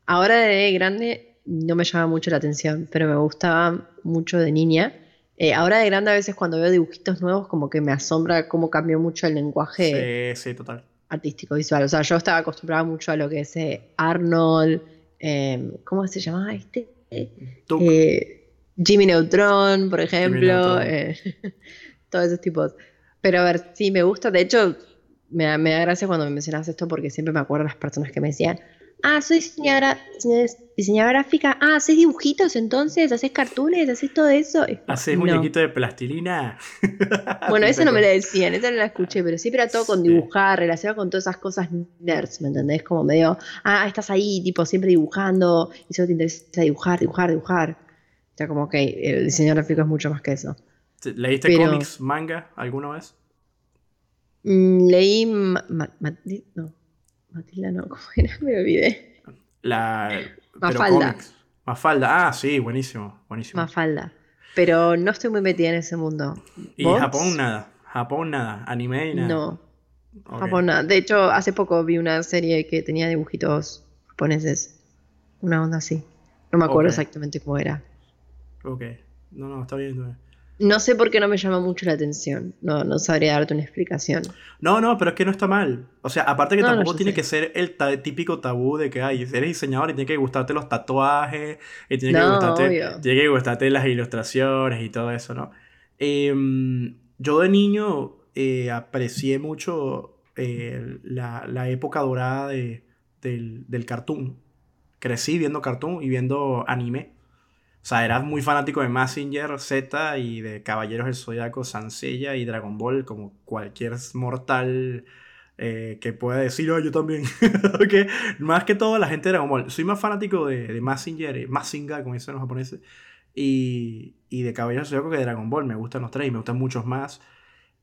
Ahora de grande no me llama mucho la atención, pero me gustaban mucho de niña. Eh, ahora de grande a veces cuando veo dibujitos nuevos como que me asombra cómo cambió mucho el lenguaje Sí, sí, total. artístico visual. O sea, yo estaba acostumbrada mucho a lo que es eh, Arnold, eh, ¿cómo se llamaba este? Tú, Eh, Jimmy Neutron, por ejemplo, Neutron. eh, todos esos tipos. Pero a ver, sí, me gusta. De hecho, me, da- me da gracia cuando me mencionas esto porque siempre me acuerdo de las personas que me decían, ah, soy diseñadora, diseñadora gráfica, ah, haces dibujitos entonces, haces cartoons, haces todo eso. ¿haces no. muñequito de plastilina? Bueno, eso no me lo decían, esa no la escuché, pero siempre era todo con dibujar, relacionado con todas esas cosas nerds, ¿me entendés? Como medio, ah, estás ahí, tipo, siempre dibujando, y solo te interesa dibujar, dibujar, dibujar. O sea, como que el diseño gráfico es mucho más que eso. ¿Leíste Pero- cómics, manga alguna vez? Mm, leí Ma- Ma- Mati- no, Matilda no, ¿cómo era? Me olvidé. La, Mafalda. cómics. Mafalda. Ah, sí, buenísimo, buenísimo. Mafalda. Pero no estoy muy metida en ese mundo. Y. Japón nada. Japón nada. Anime y nada. No. Japón nada. De hecho, hace poco vi una serie que tenía dibujitos japoneses. Una onda así. No me acuerdo exactamente cómo era. Ok. No, no, está bien. está bien. No sé por qué no me llama mucho la atención. No, no sabría darte una explicación. No, no, pero es que no está mal. O sea, aparte que No, tampoco tiene sé. que ser el típico tabú de que ay, eres diseñador y tiene que gustarte los tatuajes, y tiene que No, gustarte, obvio. tiene que gustarte las ilustraciones y todo eso, ¿no? Em, yo de niño eh, aprecié mucho eh, la, la época dorada de- del, del cartoon. Crecí viendo cartoon y viendo anime. O sea, era muy fanático de Massinger Z y de Caballeros del Zodiaco, Sansella y Dragon Ball, como cualquier mortal eh, que pueda decir, oh, yo también. Ok, Más que todo la gente de Dragon Ball. Soy más fanático de, de Massinger, eh, Massinger, como dicen los japoneses, y, y de Caballeros del Zodiaco que de Dragon Ball. Me gustan los tres y me gustan muchos más.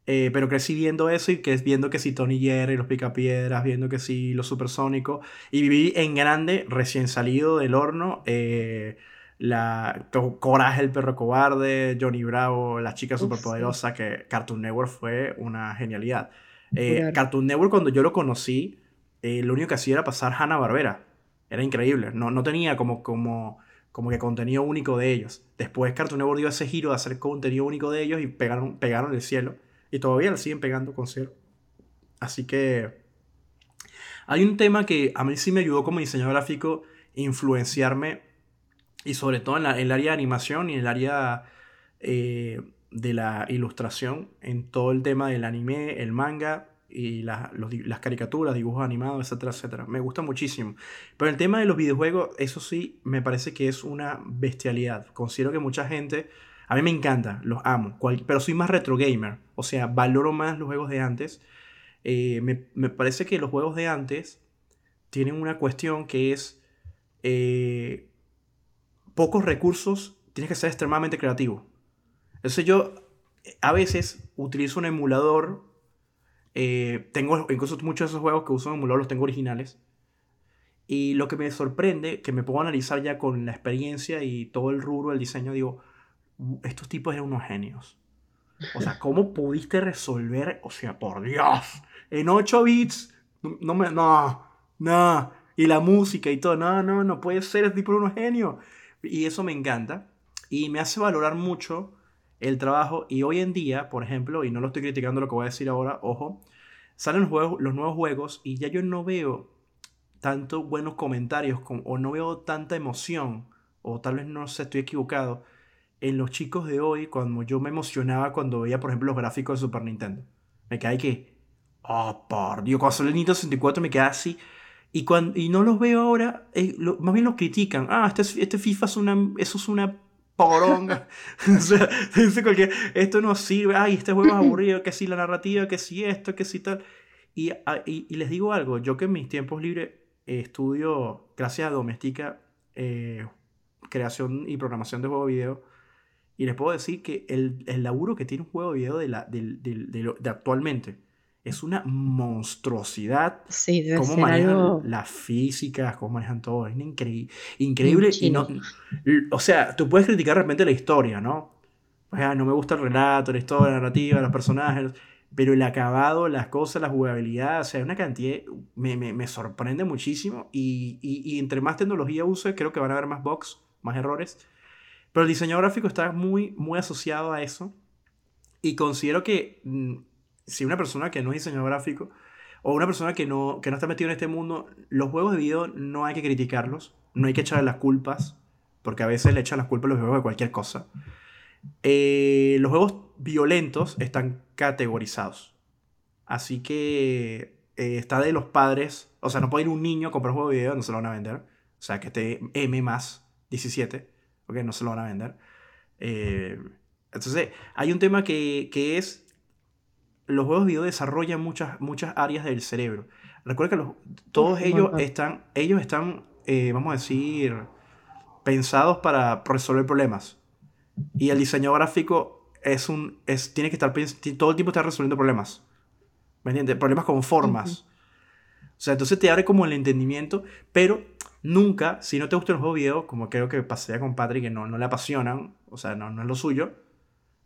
Eh, pero crecí viendo eso y que viendo que si Tony Jerry, los Picapiedras, viendo que si los Supersónicos. Y viví en grande, recién salido del horno, eh, la Co- Coraje el perro cobarde, Johnny Bravo, la chica Uf, superpoderosa, que Cartoon Network fue una genialidad. Eh, Claro. Cartoon Network cuando yo lo conocí, eh, lo único que hacía era pasar Hanna Barbera. Era increíble. No, no tenía como, como, como que contenido único de ellos. Después Cartoon Network dio ese giro de hacer contenido único de ellos y pegaron, pegaron el cielo. Y todavía lo siguen pegando con cielo. Así que hay un tema que a mí sí me ayudó como diseñador gráfico influenciarme y sobre todo en, la- en el área de animación y en el área eh, de la ilustración, en todo el tema del anime, el manga y la- las caricaturas, dibujos animados, etcétera, etcétera. Me gusta muchísimo. Pero el tema de los videojuegos, eso sí, me parece que es una bestialidad. Considero que mucha gente A mí me encanta, los amo, pero soy más retro gamer, o sea, valoro más los juegos de antes. Eh, me, parece que los juegos de antes tienen una cuestión que es eh, pocos recursos, tienes que ser extremadamente creativo. Entonces yo a veces utilizo un emulador, tengo incluso muchos de esos juegos que uso en emulador los tengo originales y lo que me sorprende, que me puedo analizar ya con la experiencia y todo el rubro del diseño, digo, estos tipos eran unos genios. O sea, ¿cómo pudiste resolver? O sea, por Dios, en 8 bits, no me, no, no, y la música y todo, no, no, no puede ser, este tipo de unos genios. Y eso me encanta y me hace valorar mucho el trabajo. Y hoy en día, por ejemplo, y no lo estoy criticando lo que voy a decir ahora, ojo, salen los, juegos, los nuevos juegos y ya yo no veo tanto buenos comentarios o no veo tanta emoción, o tal vez no sé, estoy equivocado, en los chicos de hoy cuando yo me emocionaba cuando veía, por ejemplo, los gráficos de Super Nintendo. Me cae que, oh, por Dios, cuando salió el Nintendo 64 me queda así. Y, cuando, y no los veo ahora, eh, más bien los critican. Ah, este, este FIFA es una, eso es una poronga. o sea, esto no sirve, ay, este juego es aburrido, que si la narrativa, que si esto, que si tal. Y, ah, y, y, les digo algo, yo que en mis tiempos libres estudio, gracias a Domestica, eh, creación y programación de juego video. Y les puedo decir que el, el laburo que tiene un juego video de, la, de, de, de actualmente es una monstruosidad. Sí, debe cómo ser manejan algo... las físicas, cómo manejan todo. Es increíble. Increíble. Y no, o sea, tú puedes criticar de repente la historia, ¿no? O sea, no me gusta el relato, la historia, la narrativa, los personajes pero el acabado, las cosas, la jugabilidad, o sea, una cantidad, me, me, me sorprende muchísimo y, y, y, entre más tecnología use, creo que van a haber más bugs, más errores, pero el diseño gráfico está muy, muy asociado a eso y considero que mm, si una persona que no es diseñador gráfico o una persona que no, que no está metido en este mundo, los juegos de video no hay que criticarlos, no hay que echarle las culpas, porque a veces le echan las culpas a los juegos de cualquier cosa. Eh, los juegos violentos están categorizados. Así que eh, está de los padres. O sea, no puede ir un niño a comprar un juego de video, no se lo van a vender. O sea, que esté M más 17. Ok, no se lo van a vender. Eh, entonces, hay un tema que, que, es. Los juegos de video desarrollan muchas, muchas áreas del cerebro. Recuerda que los, todos ellos están, ellos están, vamos a decir, pensados para resolver problemas. Y el diseño gráfico es un, es, tiene que estar, todo el tiempo está resolviendo problemas. ¿Me entiendes? Problemas con formas. O sea, entonces te abre como el entendimiento, pero nunca, si no te gusta el juego video, como creo que pasé con Patrick, que no, no le apasionan, o sea, no, no es lo suyo,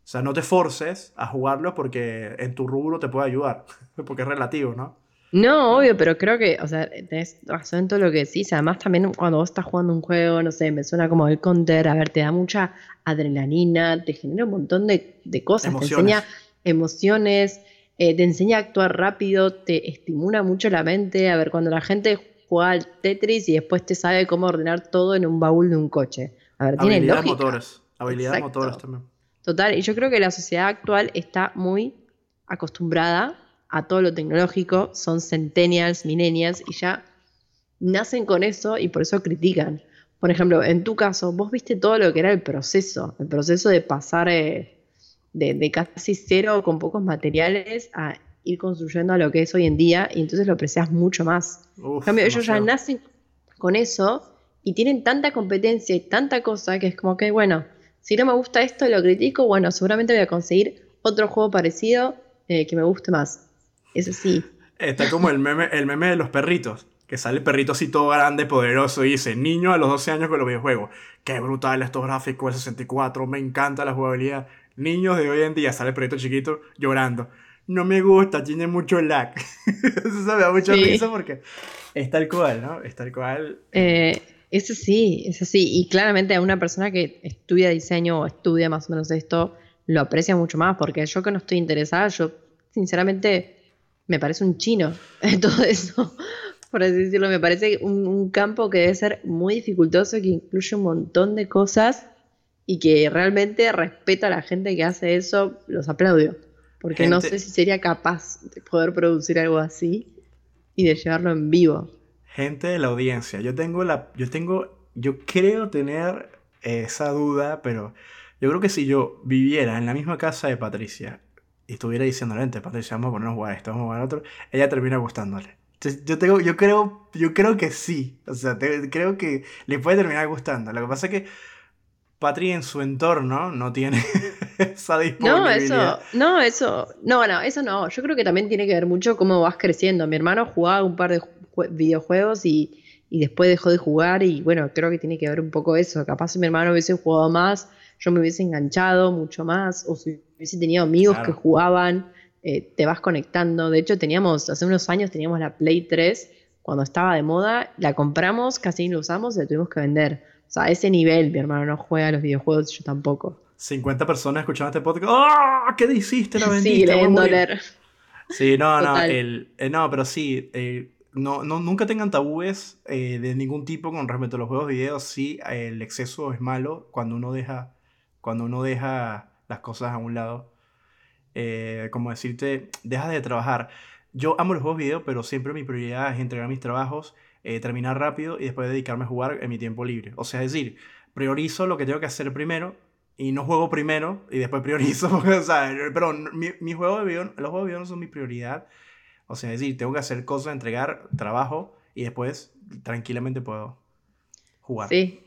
o sea, no te forces a jugarlo porque en tu rubro te puede ayudar, porque es relativo, ¿no? No, obvio, pero creo que, o sea, tenés razón en todo lo que decís. Además, también cuando vos estás jugando un juego, no sé, me suena como el counter, a ver, te da mucha adrenalina, te genera un montón de, de cosas, Emociones. te enseña emociones, eh, te enseña a actuar rápido, te estimula mucho la mente. A ver, cuando la gente juega al Tetris y después te sabe cómo ordenar todo en un baúl de un coche. A ver, tiene lógica. motores. Habilidades Exacto. motores también. Total, y yo creo que la sociedad actual está muy acostumbrada a todo lo tecnológico, son centennials, millennials, y ya nacen con eso y por eso critican. Por ejemplo, en tu caso, vos viste todo lo que era el proceso, el proceso de pasar eh, de, de casi cero con pocos materiales a ir construyendo a lo que es hoy en día, y entonces lo aprecias mucho más. En Uf, cambio, ellos ya nacen con eso y tienen tanta competencia y tanta cosa que es como que, bueno, si no me gusta esto y lo critico, bueno, seguramente voy a conseguir otro juego parecido eh, que me guste más. Es así. Está como el meme, el meme de los perritos. Que sale el perrito así todo grande, poderoso, y dice, niño a los 12 años con los videojuegos. Qué brutal estos gráficos de 64, me encanta la jugabilidad. Niños de hoy en día, sale el perrito chiquito llorando. No me gusta, tiene mucho lag. Eso me da mucha Sí. risa porque es tal cual, ¿no? Es tal cual. Eh, eso sí, es así. Y claramente a una persona que estudia diseño o estudia más o menos esto, lo aprecia mucho más, porque yo que no estoy interesada, yo sinceramente me parece un chino todo eso, por así decirlo. Me parece un, un campo que debe ser muy dificultoso, que incluye un montón de cosas y que realmente respeto a la gente que hace eso, los aplaudo. Porque no sé si sería capaz de poder producir algo así y de llevarlo en vivo. Gente de la audiencia, yo tengo la. Yo tengo. Yo creo tener esa duda, pero Yo creo que si yo viviera en la misma casa de Patricia y estuviera diciendo, vente, Patricia, vamos a ponernos a jugar esto, vamos a jugar otro, ella termina gustándole. yo, tengo, yo, creo, yo creo que sí. O sea, creo que le puede terminar gustando. Lo que pasa es que Patri en su entorno no tiene esa. No, eso, no, eso, no, no, eso no. Yo creo que también tiene que ver mucho cómo vas creciendo. Mi hermano jugaba un par de videojuegos y, y después dejó de jugar y bueno, creo que tiene que ver un poco eso. Capaz si mi hermano hubiese jugado más, yo me hubiese enganchado mucho más, o si hubiese tenido amigos que jugaban, eh, te vas conectando. De hecho, teníamos, hace unos años teníamos la Play 3, cuando estaba de moda, la compramos, casi no usamos y la tuvimos que vender. O sea, a ese nivel mi hermano no juega a los videojuegos, yo tampoco. 50 personas escuchando este podcast. ¡Ah! ¿Qué hiciste? La vendiste. Sí, Sí, no, no, el, eh, no, pero sí, eh, no, no, nunca tengan tabúes eh, de ningún tipo con respecto a los juegos video. Sí, el exceso es malo cuando uno deja, cuando uno deja las cosas a un lado. Como decirte, dejas de trabajar. Yo amo los juegos video, pero siempre mi prioridad es entregar mis trabajos, terminar rápido y después dedicarme a jugar en mi tiempo libre. O sea, es decir, priorizo lo que tengo que hacer primero y no juego primero y después priorizo. o sea, pero mi, mi juego de video, los juegos de video no son mi prioridad o sea, es decir, tengo que hacer cosas, entregar trabajo y después tranquilamente puedo jugar. Sí,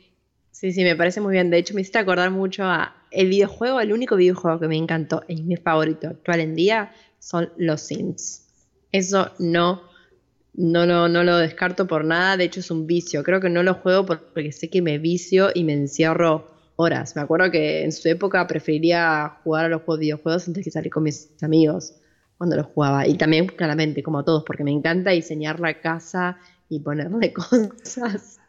sí, sí, me parece muy bien. De hecho, me hiciste acordar mucho a el videojuego, el único videojuego que me encantó y mi favorito actual en día son los Sims. Eso no, no, no, no lo descarto por nada. De hecho, es un vicio. Creo que no lo juego porque sé que me vicio y me encierro horas. Me acuerdo que en su época preferiría jugar a los videojuegos antes que salir con mis amigos cuando lo jugaba. Y también, claramente, como todos, porque me encanta diseñar la casa y ponerle cosas.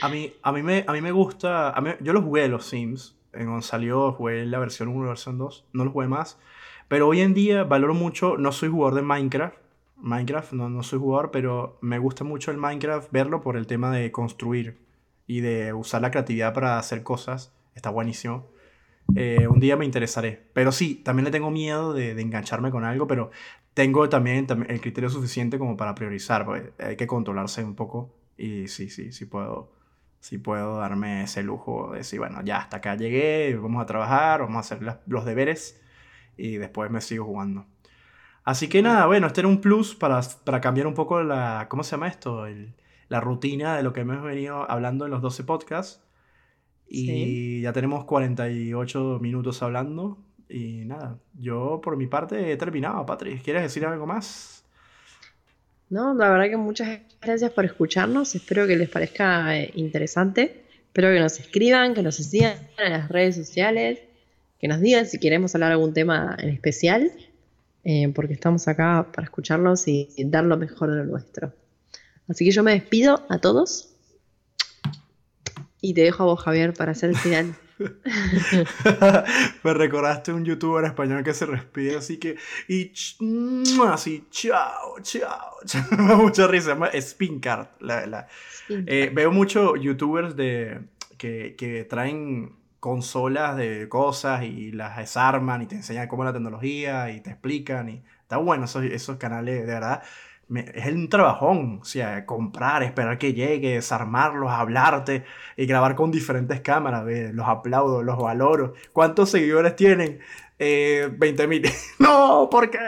A mí, a mí, me, a mí me gusta. A mí, yo lo jugué los Sims. Cuando salió, jugué la versión 1 y la versión 2. No lo jugué más. Pero hoy en día valoro mucho. No soy jugador de Minecraft. Minecraft, no, no soy jugador, pero me gusta mucho el Minecraft verlo por el tema de construir y de usar la creatividad para hacer cosas. Está buenísimo. Eh, un día me interesaré. Pero sí, también le tengo miedo de, engancharme con algo, pero tengo también, el criterio suficiente como para priorizar. Hay que controlarse un poco. Y sí, sí, sí puedo, sí puedo darme ese lujo de decir, bueno, ya hasta acá llegué, vamos a trabajar, vamos a hacer los deberes y después me sigo jugando. Así que nada, bueno, este era un plus para, para cambiar un poco la, ¿cómo se llama esto? la rutina de lo que hemos venido hablando en los 12 podcasts. Y ya tenemos 48 minutos hablando. Y nada, yo por mi parte he terminado, Patrick. ¿Quieres decir algo más? No, la verdad que muchas gracias por escucharnos. Espero que les parezca eh, interesante. Espero que nos escriban, que nos sigan en las redes sociales, que nos digan si queremos hablar algún tema en especial, eh, porque estamos acá para escucharlos y dar lo mejor de lo nuestro. Así que yo me despido a todos y te dejo a vos, Javier, para hacer el final. Me recordaste un youtuber español que se respira así que. Y así, chao, chao. Me mucha risa. Spincard. La, eh, veo muchos youtubers de, que, que traen consolas de cosas y las desarman y te enseñan cómo es la tecnología y te explican. y Está bueno esos, esos canales, de verdad es un trabajón, o sea, comprar, esperar que llegue, desarmarlos, hablarte y grabar con diferentes cámaras, los aplaudo, los valoro. ¿Cuántos seguidores tienen? Eh, 20 mil. no, ¿por qué?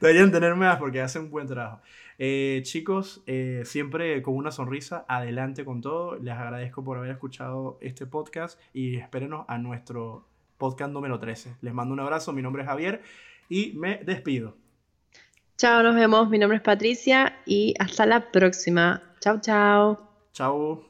Deberían tener más porque hacen un buen trabajo. Eh, chicos, eh, siempre con una sonrisa, adelante con todo. Les agradezco por haber escuchado este podcast y espérenos a nuestro podcast número 13. Les mando un abrazo, mi nombre es Javier y me despido. Chao, nos vemos. Mi nombre es Patricia y hasta la próxima. Chao, chao. Chao.